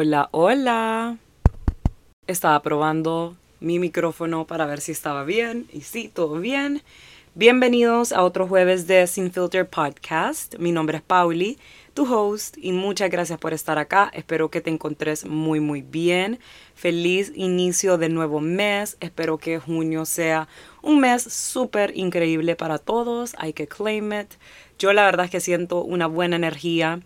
Hola, hola. Estaba probando mi micrófono para ver si estaba bien y sí, todo bien. Bienvenidos a otro jueves de Sin Filter Podcast. Mi nombre es Pauli, tu host, y muchas gracias por estar acá. Espero que te encontres muy, muy bien. Feliz inicio de nuevo mes. Espero que junio sea un mes súper increíble para todos. Hay que claim it. Yo la verdad es que siento una buena energía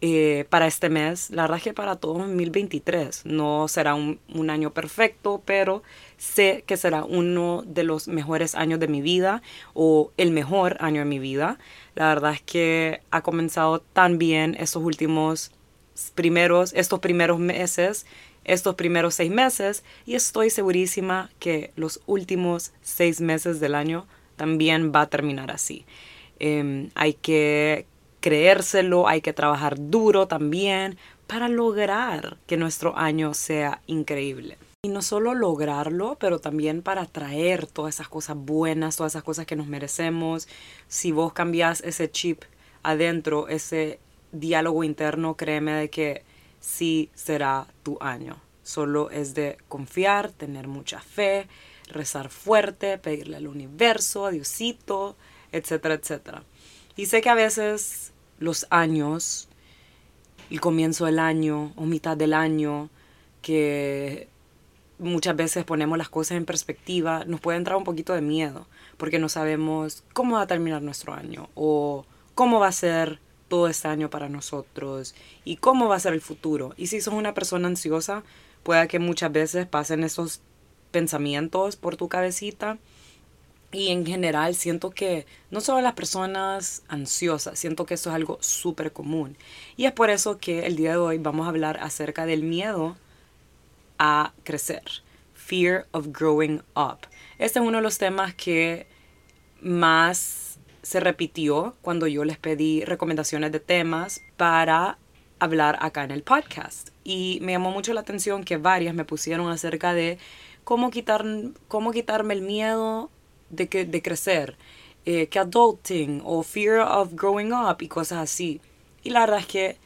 eh, para este mes. La verdad es que para todo 2023 no será un, un, año perfecto, pero sé que será uno de los mejores años de mi vida o el mejor año de mi vida. La verdad es que ha comenzado tan bien estos últimos primeros, estos primeros meses, estos primeros seis meses y estoy segurísima que los últimos seis meses del año también va a terminar así. Eh, hay que creérselo, hay que trabajar duro también para lograr que nuestro año sea increíble. Y no solo lograrlo, pero también para traer todas esas cosas buenas, todas esas cosas que nos merecemos. Si vos cambias ese chip adentro, ese diálogo interno, créeme de que sí será tu año. Solo es de confiar, tener mucha fe, rezar fuerte, pedirle al universo, a Diosito, etcétera, etcétera. Y sé que a veces los años, el comienzo del año o mitad del año, que muchas veces ponemos las cosas en perspectiva, nos puede entrar un poquito de miedo, porque no sabemos cómo va a terminar nuestro año o cómo va a ser todo este año para nosotros y cómo va a ser el futuro. Y si sos una persona ansiosa, puede que muchas veces pasen esos pensamientos por tu cabecita y en general siento que no solo las personas ansiosas, siento que eso es algo súper común. Y es por eso que el día de hoy vamos a hablar acerca del miedo a crecer. Fear of growing up. Este es uno de los temas que más se repitió cuando yo les pedí recomendaciones de temas para hablar acá en el podcast. Y me llamó mucho la atención que varias me pusieron acerca de cómo, quitar, cómo quitarme el miedo de, que, de crecer, eh, que adulting o fear of growing up y cosas así. Y la verdad es que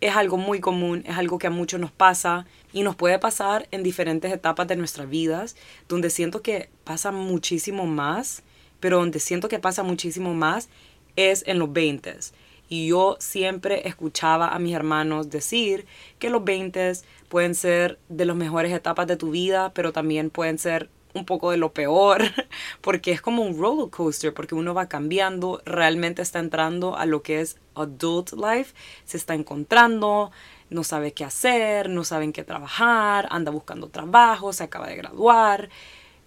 es algo muy común, es algo que a muchos nos pasa y nos puede pasar en diferentes etapas de nuestras vidas, donde siento que pasa muchísimo más, pero donde siento que pasa muchísimo más es en los 20 y yo siempre escuchaba a mis hermanos decir que los 20 pueden ser de las mejores etapas de tu vida, pero también pueden ser un poco de lo peor, porque es como un roller coaster, porque uno va cambiando, realmente está entrando a lo que es adult life, se está encontrando, no sabe qué hacer, no sabe en qué trabajar, anda buscando trabajo, se acaba de graduar,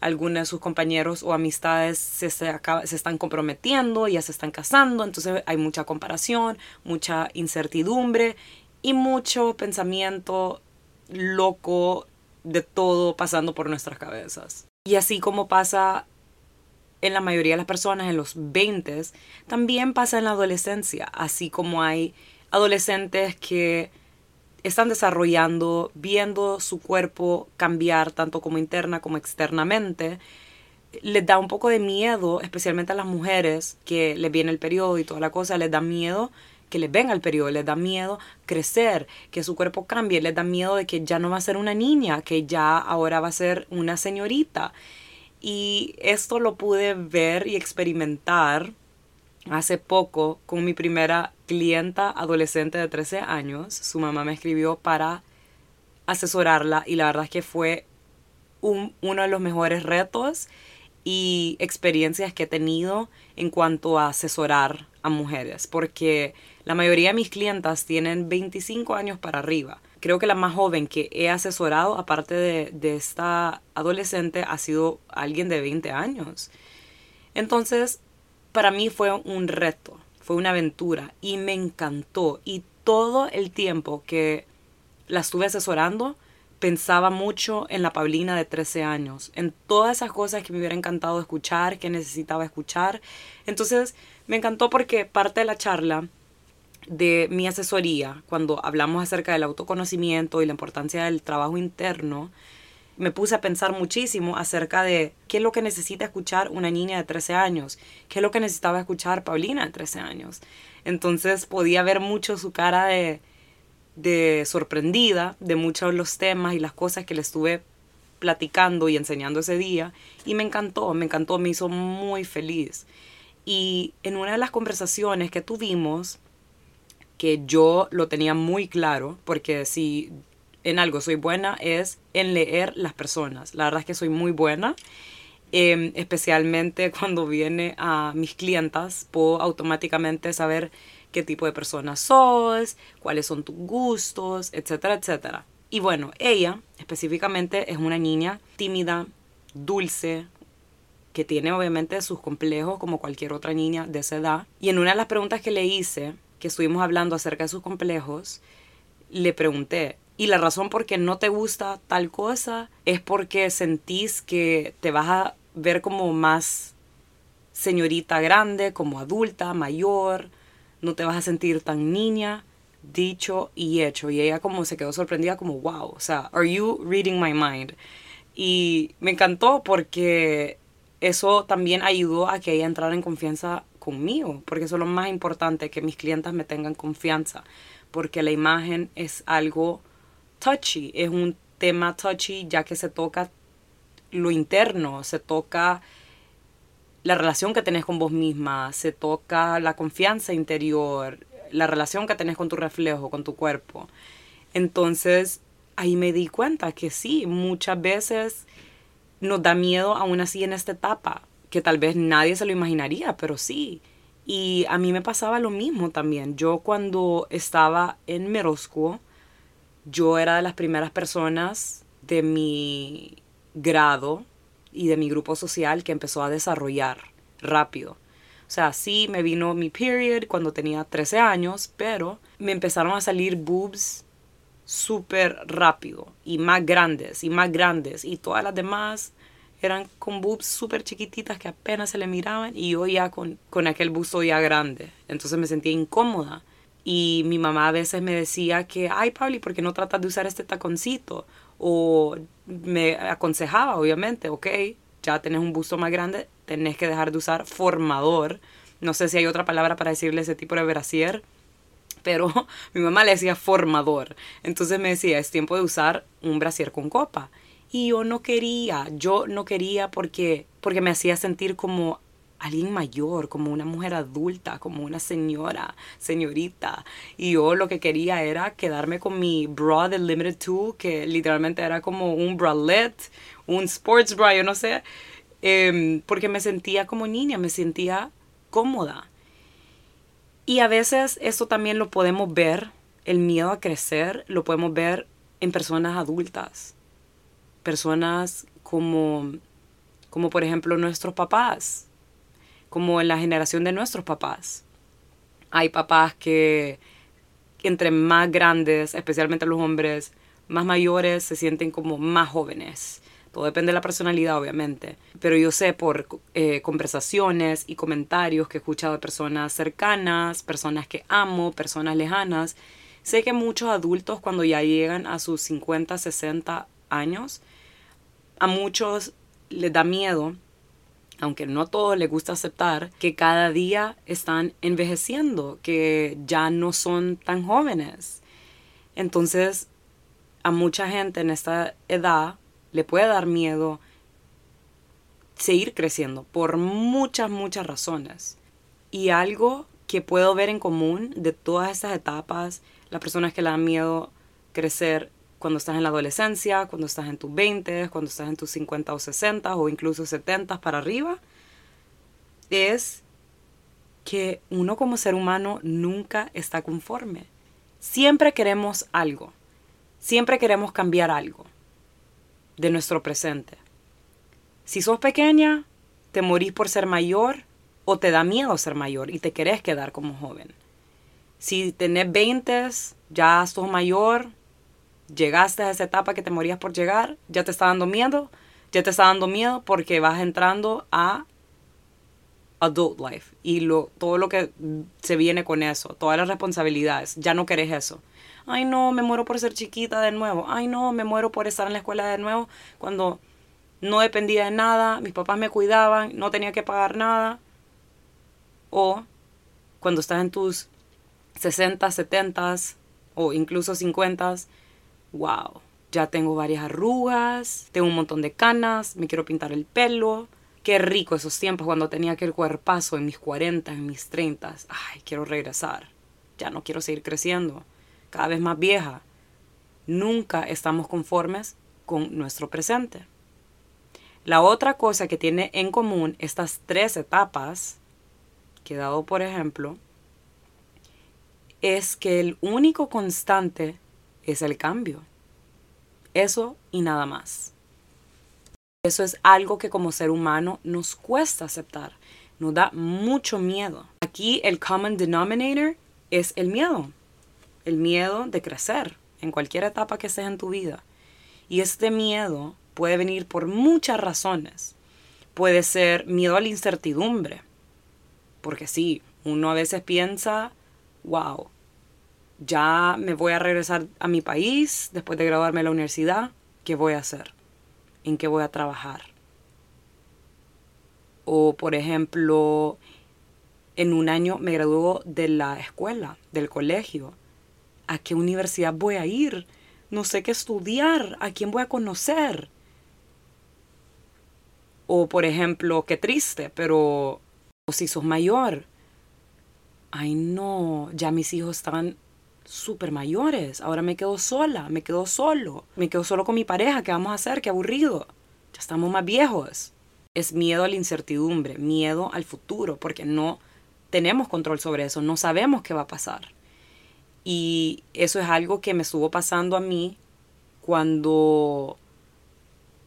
algunos de sus compañeros o amistades se, se, acaba, se están comprometiendo, ya se están casando, entonces hay mucha comparación, mucha incertidumbre y mucho pensamiento loco de todo pasando por nuestras cabezas. Y así como pasa en la mayoría de las personas en los 20, también pasa en la adolescencia, así como hay adolescentes que están desarrollando, viendo su cuerpo cambiar tanto como interna como externamente, les da un poco de miedo, especialmente a las mujeres que les viene el periodo y toda la cosa, les da miedo que les venga el periodo, les da miedo crecer, que su cuerpo cambie, les da miedo de que ya no va a ser una niña, que ya ahora va a ser una señorita. Y esto lo pude ver y experimentar hace poco con mi primera clienta adolescente de 13 años. Su mamá me escribió para asesorarla y la verdad es que fue un, uno de los mejores retos y experiencias que he tenido en cuanto a asesorar a mujeres, porque la mayoría de mis clientas tienen 25 años para arriba. Creo que la más joven que he asesorado, aparte de, esta adolescente, ha sido alguien de 20 años. Entonces, para mí fue un reto, fue una aventura y me encantó. Y todo el tiempo que la estuve asesorando, pensaba mucho en la Paulina de 13 años, en todas esas cosas que me hubiera encantado escuchar, que necesitaba escuchar. Entonces, me encantó porque parte de la charla de mi asesoría, cuando hablamos acerca del autoconocimiento y la importancia del trabajo interno, me puse a pensar muchísimo acerca de qué es lo que necesita escuchar una niña de 13 años, qué es lo que necesitaba escuchar Paulina de 13 años. Entonces podía ver mucho su cara de, de sorprendida de muchos de los temas y las cosas que le estuve platicando y enseñando ese día y me encantó, me encantó, me hizo muy feliz. Y en una de las conversaciones que tuvimos, que yo lo tenía muy claro, porque si en algo soy buena es en leer las personas. La verdad es que soy muy buena, em, especialmente cuando viene a mis clientas, puedo automáticamente saber qué tipo de persona sos, cuáles son tus gustos, etcétera, etcétera. Y bueno, ella específicamente es una niña tímida, dulce, que tiene obviamente sus complejos como cualquier otra niña de esa edad. Y en una de las preguntas que le hice, estuvimos hablando acerca de sus complejos, le pregunté, ¿y la razón por qué no te gusta tal cosa es porque sentís que te vas a ver como más señorita grande, como adulta, mayor, no te vas a sentir tan niña? dicho y hecho. Y ella como se quedó sorprendida como, wow, o sea, are you reading my mind? Y me encantó porque eso también ayudó a que ella entrara en confianza conmigo, porque eso es lo más importante, que mis clientes me tengan confianza, porque la imagen es algo touchy, es un tema touchy ya que se toca lo interno, se toca la relación que tenés con vos misma, se toca la confianza interior, la relación que tenés con tu reflejo, con tu cuerpo. Entonces, ahí me di cuenta que sí, muchas veces nos da miedo aún así en esta etapa, que tal vez nadie se lo imaginaría, pero sí. Y a mí me pasaba lo mismo también. Yo cuando estaba en middle yo era de las primeras personas de mi grado y de mi grupo social que empezó a desarrollar rápido. O sea, sí me vino mi period cuando tenía 13 años, pero me empezaron a salir boobs súper rápido y más grandes y más grandes y todas las demás eran con boobs súper chiquititas que apenas se le miraban y yo ya con, con aquel busto ya grande. Entonces me sentía incómoda. Y mi mamá a veces me decía que, ay, Pablo, ¿por qué no tratas de usar este taconcito? O me aconsejaba, obviamente, ok, ya tenés un busto más grande, tenés que dejar de usar formador. No sé si hay otra palabra para decirle ese tipo de brasier, pero mi mamá le decía formador. Entonces me decía, es tiempo de usar un brasier con copa. Y yo no quería, yo no quería porque, porque me hacía sentir como alguien mayor, como una mujer adulta, como una señora, señorita. Y yo lo que quería era quedarme con mi bra de Limited 2, que literalmente era como un bralette, un sports bra, yo no sé, em, porque me sentía como niña, me sentía cómoda. Y a veces eso también lo podemos ver, el miedo a crecer, lo podemos ver en personas adultas, personas como, como por ejemplo nuestros papás, como en la generación de nuestros papás. Hay papás que entre más grandes, especialmente los hombres, más mayores, se sienten como más jóvenes. Todo depende de la personalidad, obviamente. Pero yo sé por eh, conversaciones y comentarios que he escuchado de personas cercanas, personas que amo, personas lejanas, sé que muchos adultos cuando ya llegan a sus 50, 60 años, a muchos les da miedo, aunque no a todos les gusta aceptar, que cada día están envejeciendo, que ya no son tan jóvenes. Entonces, a mucha gente en esta edad le puede dar miedo seguir creciendo por muchas, muchas razones. Y algo que puedo ver en común de todas estas etapas, las personas que le dan miedo crecer cuando estás en la adolescencia, cuando estás en tus 20, cuando estás en tus 50 o 60 o incluso 70 para arriba, es que uno como ser humano nunca está conforme. Siempre queremos algo, siempre queremos cambiar algo de nuestro presente. Si sos pequeña, te morís por ser mayor o te da miedo ser mayor y te querés quedar como joven. Si tenés 20, ya sos mayor, llegaste a esa etapa que te morías por llegar, ya te está dando miedo, ya te está dando miedo porque vas entrando a adult life y todo lo que se viene con eso, todas las responsabilidades, ya no querés eso. Ay no, me muero por ser chiquita de nuevo. Ay no, me muero por estar en la escuela de nuevo cuando no dependía de nada, mis papás me cuidaban, no tenía que pagar nada. O cuando estás en tus 60, 70, o incluso 50, wow, ya tengo varias arrugas, tengo un montón de canas, me quiero pintar el pelo. Qué rico esos tiempos cuando tenía aquel cuerpazo en mis 40, en mis 30. Ay, quiero regresar. Ya no quiero seguir creciendo. Cada vez más vieja. Nunca estamos conformes con nuestro presente. La otra cosa que tiene en común estas tres etapas, que dado por ejemplo, es que el único constante es el cambio. Eso y nada más. Eso es algo que como ser humano nos cuesta aceptar, nos da mucho miedo. Aquí el common denominator es el miedo, el miedo de crecer en cualquier etapa que sea en tu vida. Y este miedo puede venir por muchas razones. Puede ser miedo a la incertidumbre, porque sí, uno a veces piensa, wow, ya me voy a regresar a mi país después de graduarme de la universidad, ¿qué voy a hacer? ¿En qué voy a trabajar? O por ejemplo, en un año me graduó de la escuela, del colegio. ¿A qué universidad voy a ir? No sé qué estudiar, a quién voy a conocer. O por ejemplo, qué triste, pero si sos mayor, ay no, ya mis hijos están súper mayores. Ahora me quedo sola, me quedo solo. Me quedo solo con mi pareja. ¿Qué vamos a hacer? Qué aburrido. Ya estamos más viejos. Es miedo a la incertidumbre, miedo al futuro, porque no tenemos control sobre eso, no sabemos qué va a pasar. Y eso es algo que me estuvo pasando a mí cuando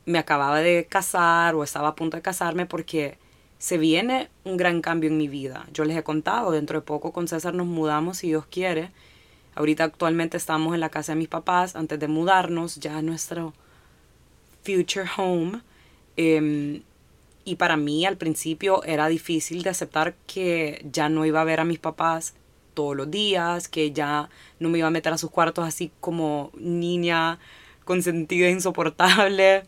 me acababa de casar o estaba a punto de casarme porque se viene un gran cambio en mi vida. Yo les he contado, dentro de poco con César nos mudamos, si Dios quiere, Ahorita actualmente estamos en la casa de mis papás antes de mudarnos ya a nuestro future home. Em, y para mí al principio era difícil de aceptar que ya no iba a ver a mis papás todos los días, que ya no me iba a meter a sus cuartos así como niña consentida insoportable,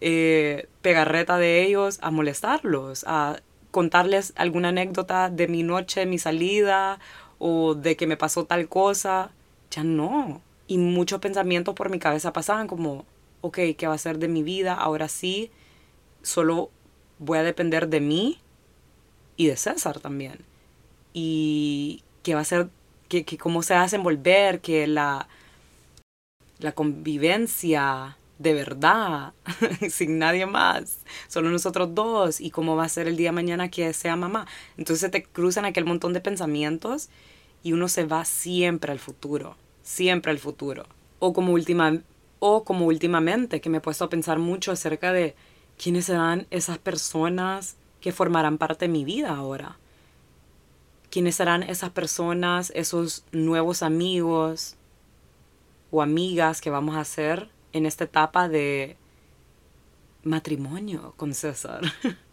eh, pegarreta de ellos, a molestarlos, a contarles alguna anécdota de mi noche, mi salida o de que me pasó tal cosa, ya no. Y muchos pensamientos por mi cabeza pasaban como, ok, ¿qué va a ser de mi vida? Ahora sí, solo voy a depender de mí y de César también. Y qué va a ser, que, cómo se va a desenvolver, que la, la convivencia de verdad, sin nadie más, solo nosotros dos, y cómo va a ser el día de mañana que sea mamá. Entonces te cruzan aquel montón de pensamientos y uno se va siempre al futuro, siempre al futuro. O como, última, o como últimamente, que me he puesto a pensar mucho acerca de quiénes serán esas personas que formarán parte de mi vida ahora. ¿Quiénes serán esas personas, esos nuevos amigos o amigas que vamos a hacer en esta etapa de matrimonio con César?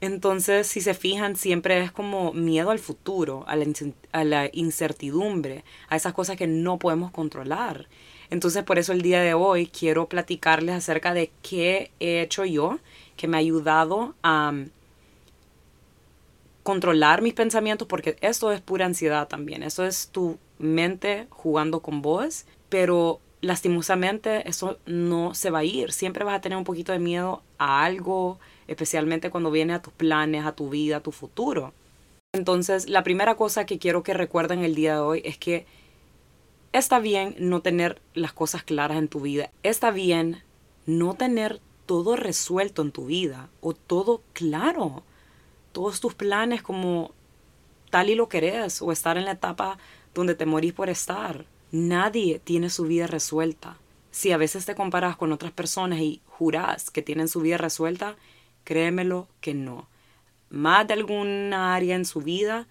Entonces, si se fijan, siempre es como miedo al futuro, a la, incertidumbre, a esas cosas que no podemos controlar. Entonces, por eso el día de hoy quiero platicarles acerca de qué he hecho yo, que me ha ayudado a mm, controlar mis pensamientos, porque esto es pura ansiedad también, eso es tu mente jugando con vos, pero lastimosamente eso no se va a ir, siempre vas a tener un poquito de miedo a algo, especialmente cuando viene a tus planes, a tu vida, a tu futuro. Entonces, la primera cosa que quiero que recuerden el día de hoy es que está bien no tener las cosas claras en tu vida. Está bien no tener todo resuelto en tu vida o todo claro. Todos tus planes como tal y lo querés o estar en la etapa donde te morís por estar. Nadie tiene su vida resuelta. Si a veces te comparas con otras personas y jurás que tienen su vida resuelta, Créemelo que no. Más de alguna área en su vida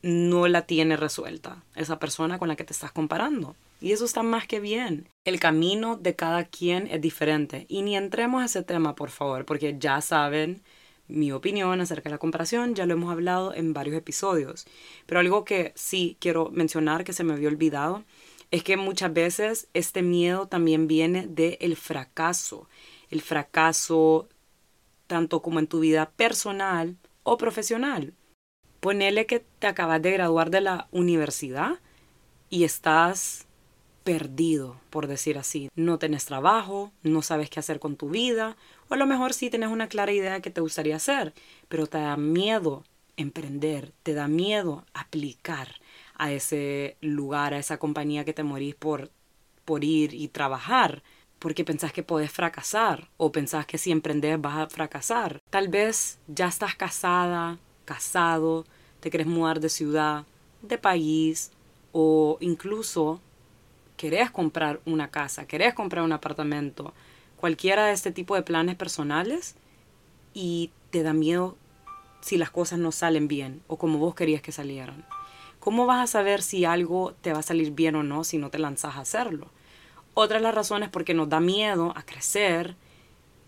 no la tiene resuelta esa persona con la que te estás comparando. Y eso está más que bien. El camino de cada quien es diferente. Y ni entremos a ese tema, por favor, porque ya saben mi opinión acerca de la comparación, ya lo hemos hablado en varios episodios. Pero algo que sí quiero mencionar que se me había olvidado es que muchas veces este miedo también viene del fracaso. El fracaso tanto como en tu vida personal o profesional. Ponele que te acabas de graduar de la universidad y estás perdido, por decir así. No tenés trabajo, no sabes qué hacer con tu vida, o a lo mejor sí tenés una clara idea de qué te gustaría hacer, pero te da miedo emprender, te da miedo aplicar a ese lugar, a esa compañía que te morís por, por ir y trabajar, porque pensás que podés fracasar o pensás que si emprendes vas a fracasar. Tal vez ya estás casada, casado, te querés mudar de ciudad, de país o incluso querés comprar una casa, querés comprar un apartamento, cualquiera de este tipo de planes personales y te da miedo si las cosas no salen bien o como vos querías que salieran. ¿Cómo vas a saber si algo te va a salir bien o no si no te lanzas a hacerlo? Otra de las razones por qué nos da miedo a crecer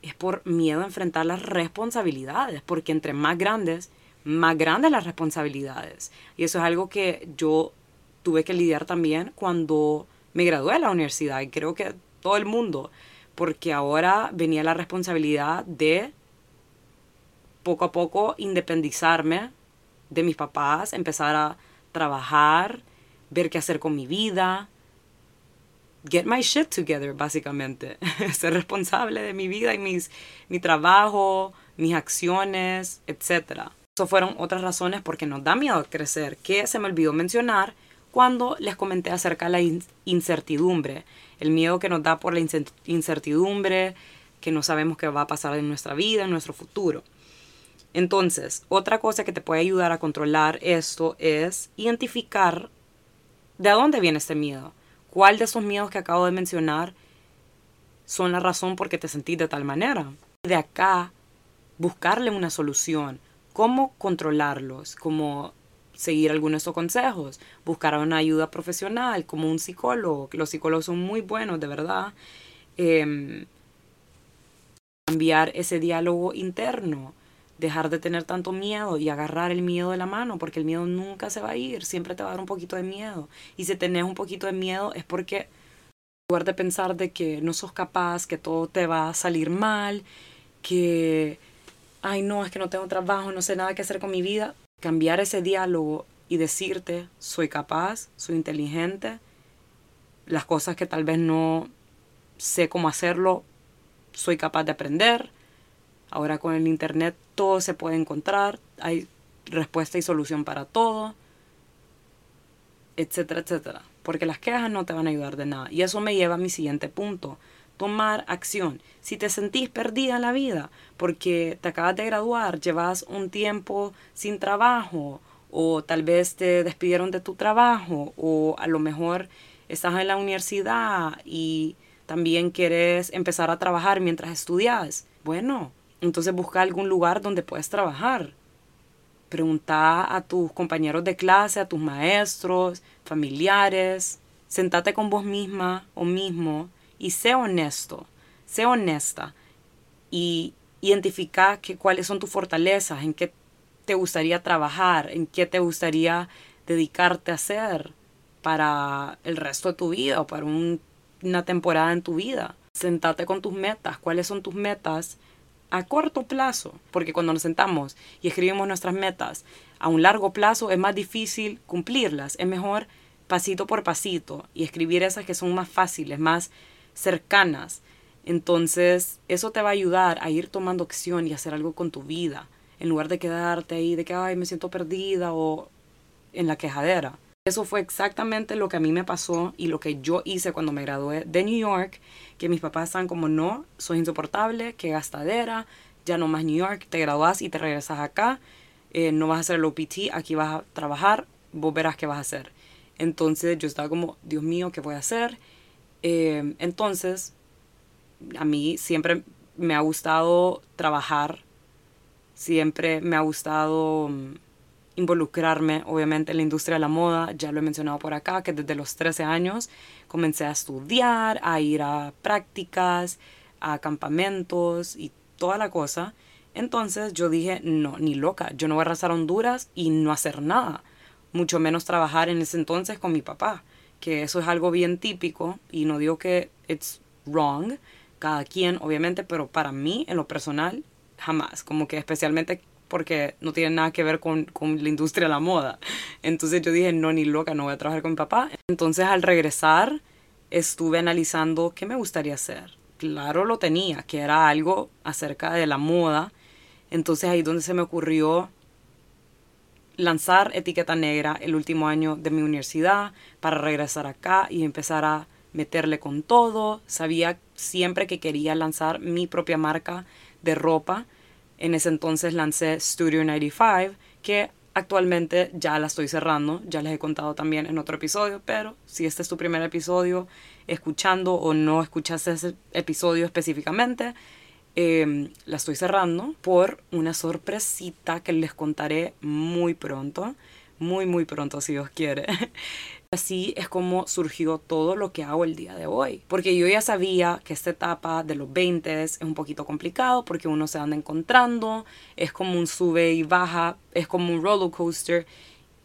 es por miedo a enfrentar las responsabilidades, porque entre más grandes, más grandes las responsabilidades. Y eso es algo que yo tuve que lidiar también cuando me gradué de la universidad y creo que todo el mundo, porque ahora venía la responsabilidad de poco a poco independizarme de mis papás, empezar a trabajar, ver qué hacer con mi vida, get my shit together, básicamente. Ser responsable de mi vida y mis, mi trabajo, mis acciones, etc. Eso fueron otras razones porque nos da miedo crecer, que se me olvidó mencionar cuando les comenté acerca de la incertidumbre, el miedo que nos da por la incertidumbre, que no sabemos qué va a pasar en nuestra vida, en nuestro futuro. Entonces, otra cosa que te puede ayudar a controlar esto es identificar de dónde viene este miedo. ¿Cuál de esos miedos que acabo de mencionar son la razón por qué te sentís de tal manera? De acá, buscarle una solución. ¿Cómo controlarlos? ¿Cómo seguir algunos de estos consejos? Buscar una ayuda profesional, como un psicólogo. Los psicólogos son muy buenos, de verdad. Em, cambiar ese diálogo interno dejar de tener tanto miedo y agarrar el miedo de la mano, porque el miedo nunca se va a ir, siempre te va a dar un poquito de miedo. Y si tenés un poquito de miedo es porque, en lugar de pensar de que no sos capaz, que todo te va a salir mal, que, ay no, es que no tengo trabajo, no sé nada que hacer con mi vida, cambiar ese diálogo y decirte, soy capaz, soy inteligente, las cosas que tal vez no sé cómo hacerlo, soy capaz de aprender, Ahora con el Internet todo se puede encontrar, hay respuesta y solución para todo, etcétera, etcétera. Porque las quejas no te van a ayudar de nada. Y eso me lleva a mi siguiente punto. Tomar acción. Si te sentís perdida en la vida porque te acabas de graduar, llevas un tiempo sin trabajo, o tal vez te despidieron de tu trabajo, o a lo mejor estás en la universidad y también quieres empezar a trabajar mientras estudias. Bueno, entonces busca algún lugar donde puedas trabajar. Pregunta a tus compañeros de clase, a tus maestros, familiares. Sentate con vos misma o mismo y sé honesto, sé honesta y identifica que, cuáles son tus fortalezas, en qué te gustaría trabajar, en qué te gustaría dedicarte a hacer para el resto de tu vida o para una temporada en tu vida. Sentate con tus metas, cuáles son tus metas a corto plazo, porque cuando nos sentamos y escribimos nuestras metas a un largo plazo es más difícil cumplirlas. Es mejor pasito por pasito y escribir esas que son más fáciles, más cercanas. Entonces, eso te va a ayudar a ir tomando acción y hacer algo con tu vida, en lugar de quedarte ahí de que, ay, me siento perdida o en la quejadera. Eso fue exactamente lo que a mí me pasó y lo que yo hice cuando me gradué de New York, que mis papás estaban como, no, soy insoportable, qué gastadera, ya no más New York, te graduás y te regresas acá, eh, no vas a hacer el OPT, aquí vas a trabajar, vos verás qué vas a hacer. Entonces yo estaba como, Dios mío, ¿qué voy a hacer? Eh, entonces, a mí siempre me ha gustado trabajar, siempre me ha gustado mm, involucrarme obviamente en la industria de la moda, ya lo he mencionado por acá, que desde los 13 años comencé a estudiar, a ir a prácticas, a campamentos y toda la cosa. Entonces yo dije, no, ni loca, yo no voy a arrasar a Honduras y no hacer nada, mucho menos trabajar en ese entonces con mi papá, que eso es algo bien típico y no digo que it's wrong, cada quien obviamente, pero para mí en lo personal jamás, como que especialmente porque no tiene nada que ver con, con la industria de la moda. Entonces yo dije, no, ni loca, no voy a trabajar con mi papá. Entonces al regresar estuve analizando qué me gustaría hacer. Claro lo tenía, que era algo acerca de la moda. Entonces ahí donde se me ocurrió lanzar Etiqueta Negra el último año de mi universidad para regresar acá y empezar a meterle con todo. Sabía siempre que quería lanzar mi propia marca de ropa. En ese entonces lancé Studio 95, que actualmente ya la estoy cerrando, ya les he contado también en otro episodio, pero si este es tu primer episodio escuchando o no escuchaste ese episodio específicamente, em, la estoy cerrando por una sorpresita que les contaré muy pronto, muy muy pronto si Dios quiere. Así es como surgió todo lo que hago el día de hoy. Porque yo ya sabía que esta etapa de los 20 es un poquito complicado porque uno se anda encontrando, es como un sube y baja, es como un roller coaster.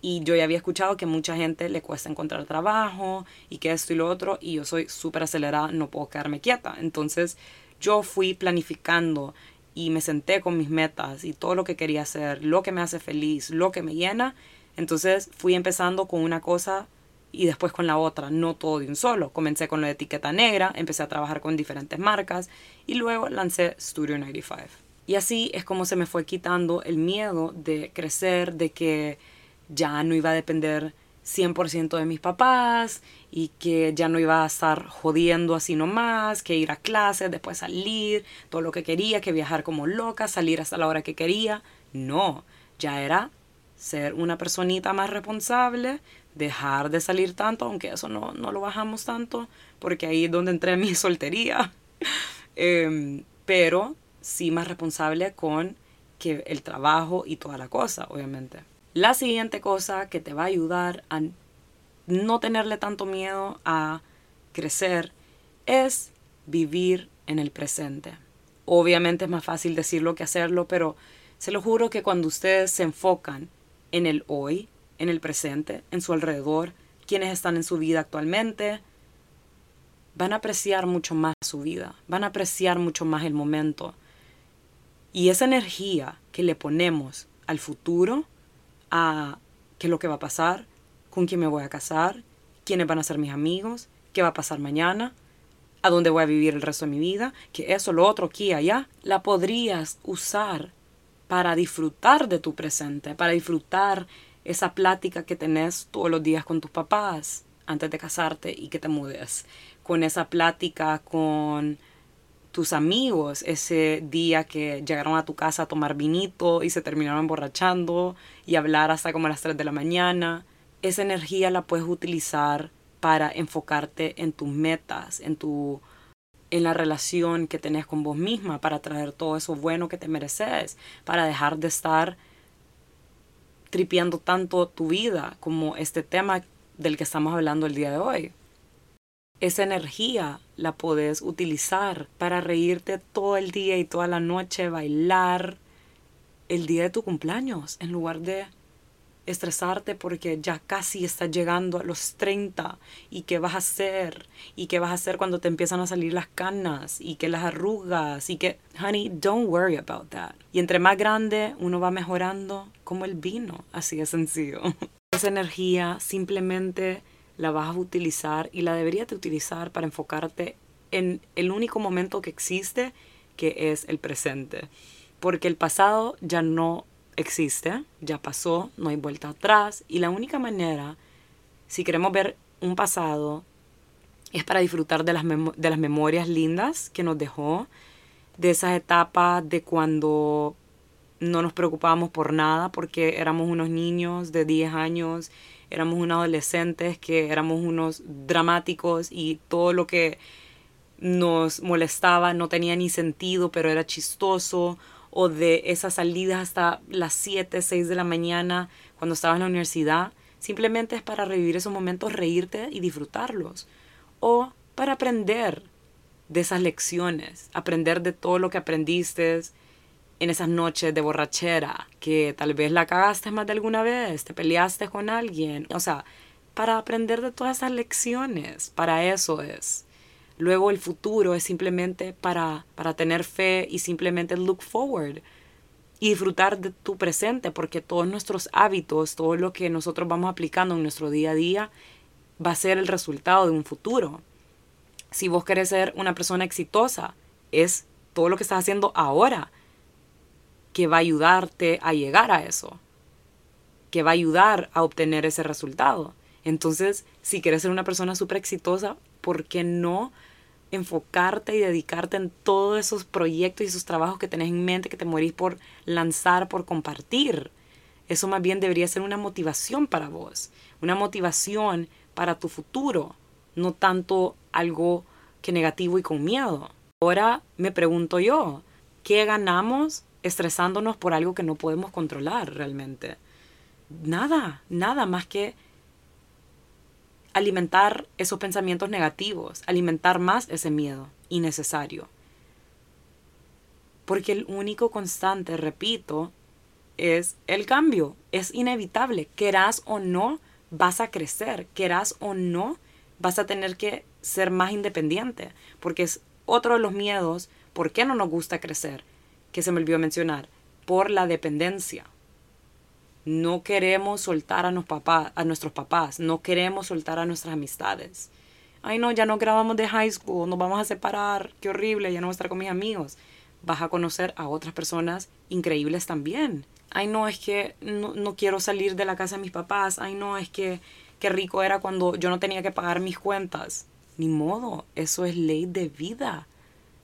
Y yo ya había escuchado que mucha gente le cuesta encontrar trabajo y que esto y lo otro. Y yo soy súper acelerada, no puedo quedarme quieta. Entonces yo fui planificando y me senté con mis metas y todo lo que quería hacer, lo que me hace feliz, lo que me llena. Entonces fui empezando con una cosa y después con la otra, no todo de un solo. Comencé con la etiqueta negra, empecé a trabajar con diferentes marcas y luego lancé Studio 95. Y así es como se me fue quitando el miedo de crecer, de que ya no iba a depender 100% de mis papás y que ya no iba a estar jodiendo así nomás, que ir a clases, después salir, todo lo que quería, que viajar como loca, salir hasta la hora que quería. No, ya era ser una personita más responsable, dejar de salir tanto, aunque eso no, no lo bajamos tanto, porque ahí es donde entré en mi soltería. Em, pero sí más responsable con que el trabajo y toda la cosa, obviamente. La siguiente cosa que te va a ayudar a no tenerle tanto miedo a crecer es vivir en el presente. Obviamente es más fácil decirlo que hacerlo, pero se lo juro que cuando ustedes se enfocan en el hoy, en el presente, en su alrededor, quienes están en su vida actualmente, van a apreciar mucho más su vida, van a apreciar mucho más el momento. Y esa energía que le ponemos al futuro, a qué es lo que va a pasar, con quién me voy a casar, quiénes van a ser mis amigos, qué va a pasar mañana, a dónde voy a vivir el resto de mi vida, que eso, lo otro, aquí, allá, la podrías usar para disfrutar de tu presente, para disfrutar esa plática que tenés todos los días con tus papás antes de casarte y que te mudes, con esa plática con tus amigos ese día que llegaron a tu casa a tomar vinito y se terminaron emborrachando y hablar hasta como las 3 de la mañana. Esa energía la puedes utilizar para enfocarte en tus metas, en tu en la relación que tenés con vos misma, para traer todo eso bueno que te mereces, para dejar de estar tripeando tanto tu vida como este tema del que estamos hablando el día de hoy. Esa energía la puedes utilizar para reírte todo el día y toda la noche, bailar el día de tu cumpleaños, en lugar de estresarte porque ya casi estás llegando a los 30 y qué vas a hacer y qué vas a hacer cuando te empiezan a salir las canas y que las arrugas y que, honey, don't worry about that. Y entre más grande uno va mejorando como el vino, así de sencillo. Esa energía simplemente la vas a utilizar y la deberías de utilizar para enfocarte en el único momento que existe, que es el presente. Porque el pasado ya no existe, ya pasó, no hay vuelta atrás y la única manera, si queremos ver un pasado, es para disfrutar de las, de las memorias lindas que nos dejó, de esas etapas de cuando no nos preocupábamos por nada porque éramos unos niños de 10 años, éramos unos adolescentes que éramos unos dramáticos y todo lo que nos molestaba no tenía ni sentido, pero era chistoso o de esas salidas hasta las 7, 6 de la mañana cuando estabas en la universidad, simplemente es para revivir esos momentos, reírte y disfrutarlos. O para aprender de esas lecciones, aprender de todo lo que aprendiste en esas noches de borrachera, que tal vez la cagaste más de alguna vez, te peleaste con alguien, o sea, para aprender de todas esas lecciones, para eso es. Luego el futuro es simplemente para, para tener fe y simplemente look forward. y disfrutar de tu presente, porque todos nuestros hábitos, todo lo que nosotros vamos aplicando en nuestro día a día, va a ser el resultado de un futuro. Si vos querés ser una persona exitosa, es todo lo que estás haciendo ahora que va a ayudarte a llegar a eso, que va a ayudar a obtener ese resultado. Entonces, si quieres ser una persona súper exitosa, ¿por qué no enfocarte y dedicarte en todos esos proyectos y esos trabajos que tenés en mente, que te morís por lanzar, por compartir? Eso más bien debería ser una motivación para vos, una motivación para tu futuro, no tanto algo que negativo y con miedo. Ahora me pregunto yo, ¿qué ganamos estresándonos por algo que no podemos controlar realmente? Nada, nada más que alimentar esos pensamientos negativos, alimentar más ese miedo innecesario. Porque el único constante, repito, es el cambio. Es inevitable. Querás o no, vas a crecer. Querás o no, vas a tener que ser más independiente. Porque es otro de los miedos, ¿por qué no nos gusta crecer? Que se me olvidó mencionar, por la dependencia. No queremos soltar a, a nuestros papás, no queremos soltar a nuestras amistades. Ay, no, ya no grabamos de high school, nos vamos a separar, qué horrible, ya no voy a estar con mis amigos. Vas a conocer a otras personas increíbles también. Ay, no, es que no, no quiero salir de la casa de mis papás. Ay, no, es que qué rico era cuando yo no tenía que pagar mis cuentas. Ni modo, eso es ley de vida.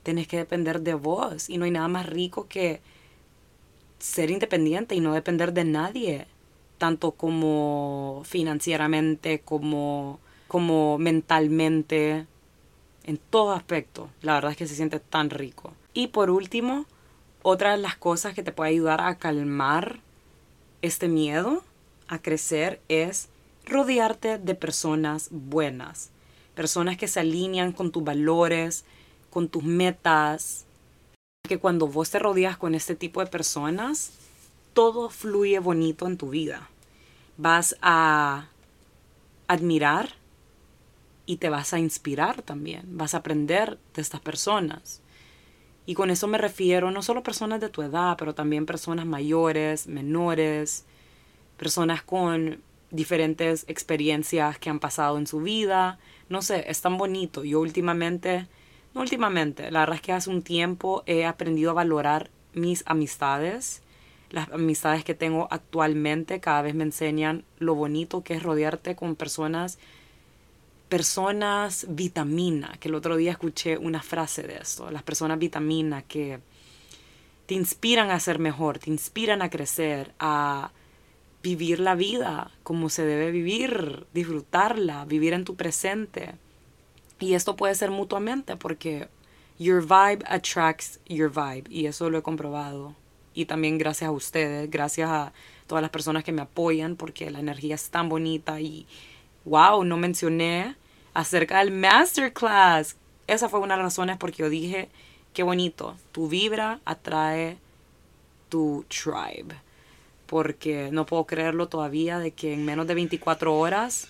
Tenés que depender de vos y no hay nada más rico que ser independiente y no depender de nadie, tanto como financieramente, como, como mentalmente, en todo aspecto. La verdad es que se siente tan rico. Y por último, otra de las cosas que te puede ayudar a calmar este miedo a crecer es rodearte de personas buenas personas que se alinean con tus valores, con tus metas. Que cuando vos te rodeas con este tipo de personas, todo fluye bonito en tu vida. Vas a admirar y te vas a inspirar también. Vas a aprender de estas personas. Y con eso me refiero no solo personas de tu edad, pero también personas mayores, menores, personas con diferentes experiencias que han pasado en su vida. No sé, es tan bonito. Yo últimamente, no últimamente, la verdad es que hace un tiempo he aprendido a valorar mis amistades. Las amistades que tengo actualmente cada vez me enseñan lo bonito que es rodearte con personas, personas vitamina, que el otro día escuché una frase de esto, las personas vitamina que te inspiran a ser mejor, te inspiran a crecer, a vivir la vida como se debe vivir, disfrutarla, vivir en tu presente. Y esto puede ser mutuamente porque your vibe attracts your vibe y eso lo he comprobado. Y también gracias a ustedes, gracias a todas las personas que me apoyan porque la energía es tan bonita y wow, no mencioné acerca del masterclass. Esa fue una de las razones porque yo dije, qué bonito, tu vibra atrae tu tribe porque no puedo creerlo todavía de que en menos de 24 horas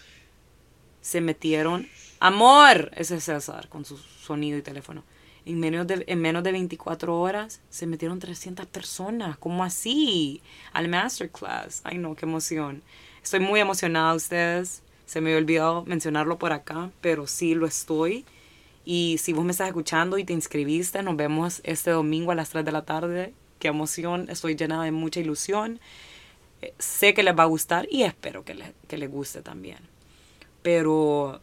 se metieron... ¡Amor! Ese es César con su sonido y teléfono. En menos, de, en menos de 24 horas se metieron 300 personas. ¿Cómo así? Al masterclass. Ay, no, qué emoción. Estoy muy emocionada, ustedes. Se me había olvidado mencionarlo por acá, pero sí lo estoy. Y si vos me estás escuchando y te inscribiste, nos vemos este domingo a las 3 de la tarde. Qué emoción, estoy llena de mucha ilusión sé que les va a gustar y espero que les, que les guste también. Pero,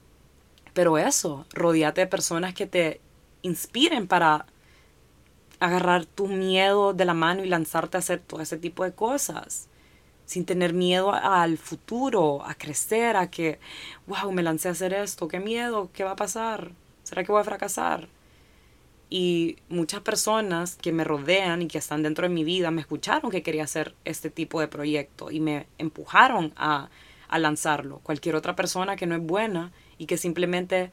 pero eso, rodeate de personas que te inspiren para agarrar tu miedo de la mano y lanzarte a hacer todo ese tipo de cosas. Sin tener miedo al futuro, a crecer, a que, wow, me lancé a hacer esto, qué miedo, qué va a pasar, ¿será que voy a fracasar? Y muchas personas que me rodean y que están dentro de mi vida me escucharon que quería hacer este tipo de proyecto y me empujaron a, a lanzarlo. Cualquier otra persona que no es buena y que simplemente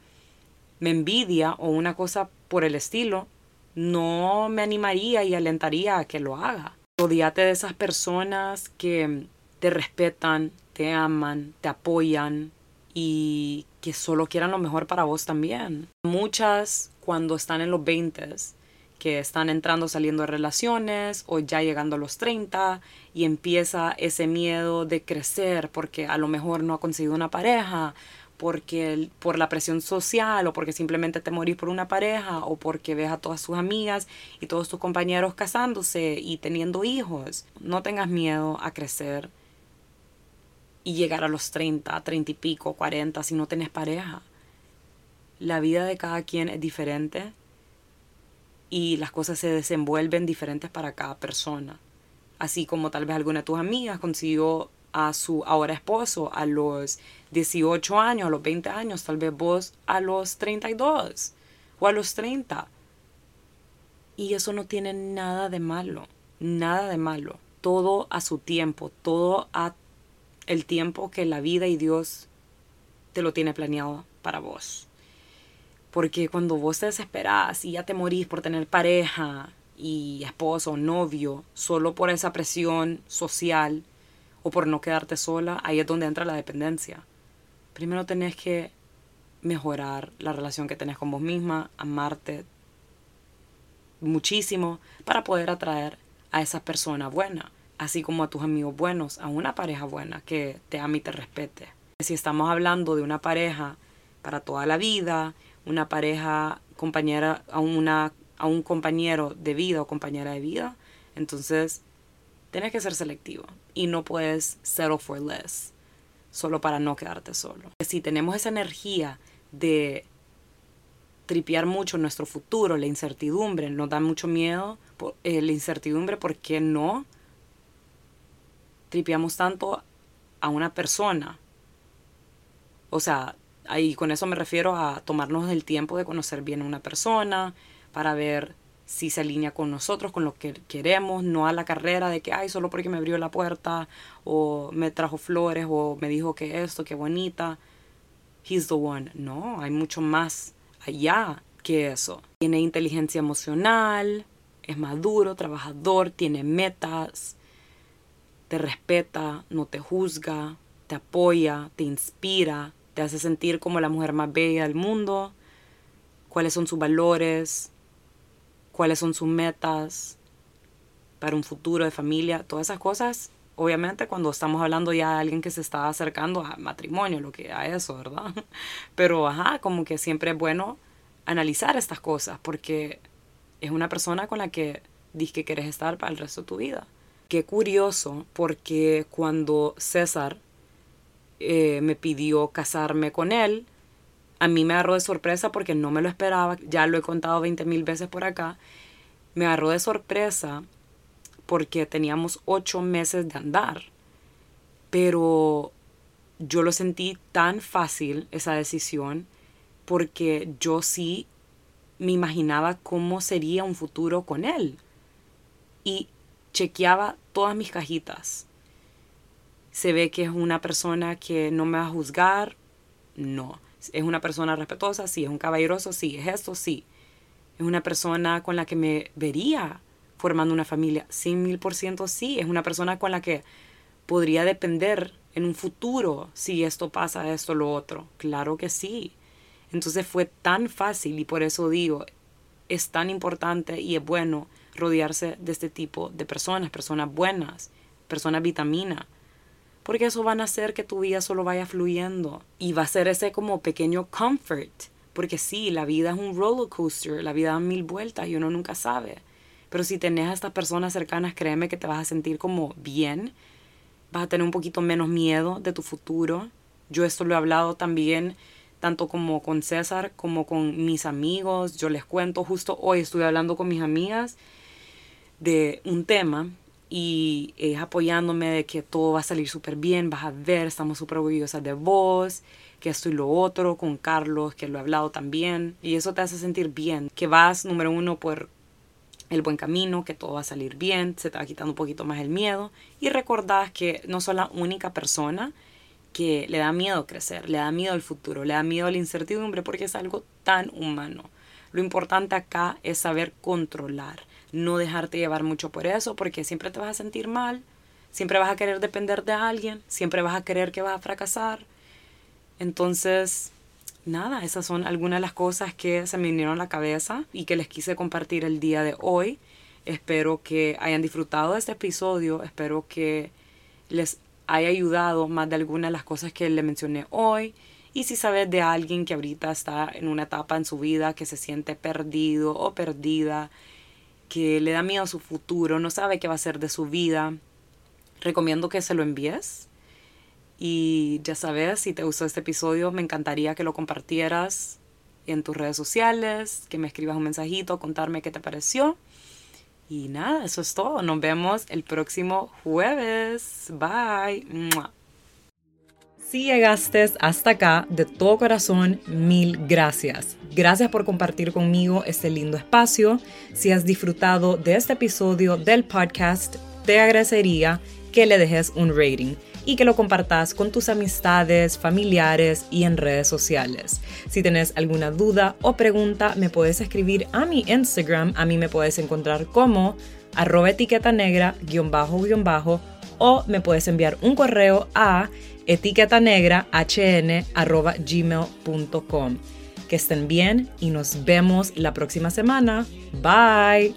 me envidia o una cosa por el estilo, no me animaría y alentaría a que lo haga. Odiate de esas personas que te respetan, te aman, te apoyan y que solo quieran lo mejor para vos también. Muchas cuando están en los 20 que están entrando, saliendo de relaciones o ya llegando a los 30 y empieza ese miedo de crecer porque a lo mejor no ha conseguido una pareja, porque por la presión social o porque simplemente te morís por una pareja o porque ves a todas sus amigas y todos tus compañeros casándose y teniendo hijos. No tengas miedo a crecer y llegar a los 30, 30 y pico, 40 si no tenés pareja. La vida de cada quien es diferente y las cosas se desenvuelven diferentes para cada persona. Así como tal vez alguna de tus amigas consiguió a su ahora esposo a los 18 años, a los 20 años, tal vez vos a los 32 o a los 30. Y eso no tiene nada de malo, nada de malo. Todo a su tiempo, todo a el tiempo que la vida y Dios te lo tiene planeado para vos. Porque cuando vos te desesperás y ya te morís por tener pareja y esposo novio, solo por esa presión social o por no quedarte sola, ahí es donde entra la dependencia. Primero tenés que mejorar la relación que tenés con vos misma, amarte muchísimo para poder atraer a esa persona buena, así como a tus amigos buenos, a una pareja buena que te ame y te respete. Si estamos hablando de una pareja para toda la vida, una pareja compañera a, una, a un compañero de vida o compañera de vida, entonces tienes que ser selectivo y no puedes settle for less solo para no quedarte solo. Si tenemos esa energía de tripear mucho nuestro futuro, la incertidumbre, nos da mucho miedo eh, la incertidumbre, ¿por qué no tripeamos tanto a una persona? O sea, y con eso me refiero a tomarnos el tiempo de conocer bien a una persona para ver si se alinea con nosotros, con lo que queremos, no a la carrera de que, ay, solo porque me abrió la puerta o me trajo flores o me dijo que esto, que bonita. He's the one. No, hay mucho más allá que eso. Tiene inteligencia emocional, es maduro, trabajador, tiene metas, te respeta, no te juzga, te apoya, te inspira, te hace sentir como la mujer más bella del mundo, cuáles son sus valores, cuáles son sus metas para un futuro de familia, todas esas cosas. Obviamente cuando estamos hablando ya de alguien que se está acercando a matrimonio, lo que a eso, ¿verdad? Pero ajá, como que siempre es bueno analizar estas cosas porque es una persona con la que dices que quieres estar para el resto de tu vida. Qué curioso, porque cuando César eh, me pidió casarme con él. A mí me agarró de sorpresa porque no me lo esperaba. Ya lo he contado 20 mil veces por acá. Me agarró de sorpresa porque teníamos ocho meses de andar. Pero yo lo sentí tan fácil esa decisión porque yo sí me imaginaba cómo sería un futuro con él. Y chequeaba todas mis cajitas se ve que es una persona que no me va a juzgar, no. Es una persona respetuosa, sí. Es un caballeroso, sí. Es esto, sí. Es una persona con la que me vería formando una familia, cien mil por ciento sí. Es una persona con la que podría depender en un futuro si esto pasa, esto, lo otro. Claro que sí. Entonces fue tan fácil y por eso digo, es tan importante y es bueno rodearse de este tipo de personas, personas buenas, personas vitamina porque eso van a hacer que tu vida solo vaya fluyendo y va a ser ese como pequeño comfort, porque sí, la vida es un roller coaster, la vida da mil vueltas y uno nunca sabe. Pero si tenés a estas personas cercanas, créeme que te vas a sentir como bien, vas a tener un poquito menos miedo de tu futuro. Yo esto lo he hablado también tanto como con César como con mis amigos. Yo les cuento, justo hoy estuve hablando con mis amigas de un tema y es apoyándome de que todo va a salir súper bien, vas a ver, estamos súper orgullosas de vos, que esto y lo otro, con Carlos, que lo he hablado también, y eso te hace sentir bien, que vas, número uno, por el buen camino, que todo va a salir bien, se te va quitando un poquito más el miedo, y recordás que no sos la única persona que le da miedo crecer, le da miedo el futuro, le da miedo la incertidumbre, porque es algo tan humano. Lo importante acá es saber controlar no dejarte llevar mucho por eso, porque siempre te vas a sentir mal, siempre vas a querer depender de alguien, siempre vas a querer que vas a fracasar. Entonces, nada, esas son algunas de las cosas que se me vinieron a la cabeza y que les quise compartir el día de hoy. Espero que hayan disfrutado de este episodio, espero que les haya ayudado más de algunas de las cosas que le mencioné hoy. Y si sabes de alguien que ahorita está en una etapa en su vida que se siente perdido o perdida, que le da miedo a su futuro, no sabe qué va a ser de su vida, recomiendo que se lo envíes. Y ya sabes, si te gustó este episodio, me encantaría que lo compartieras en tus redes sociales, que me escribas un mensajito, contarme qué te pareció. Y nada, eso es todo. Nos vemos el próximo jueves. Bye. Si llegaste hasta acá, de todo corazón, mil gracias. Gracias por compartir conmigo este lindo espacio. Si has disfrutado de este episodio del podcast, te agradecería que le dejes un rating y que lo compartas con tus amistades, familiares y en redes sociales. Si tienes alguna duda o pregunta, me puedes escribir a mi Instagram. A mí me puedes encontrar como arroba etiqueta negra guion bajo guion bajo o me puedes enviar un correo a etiqueta negra hn arroba gmail.com. Que estén bien y nos vemos la próxima semana. Bye.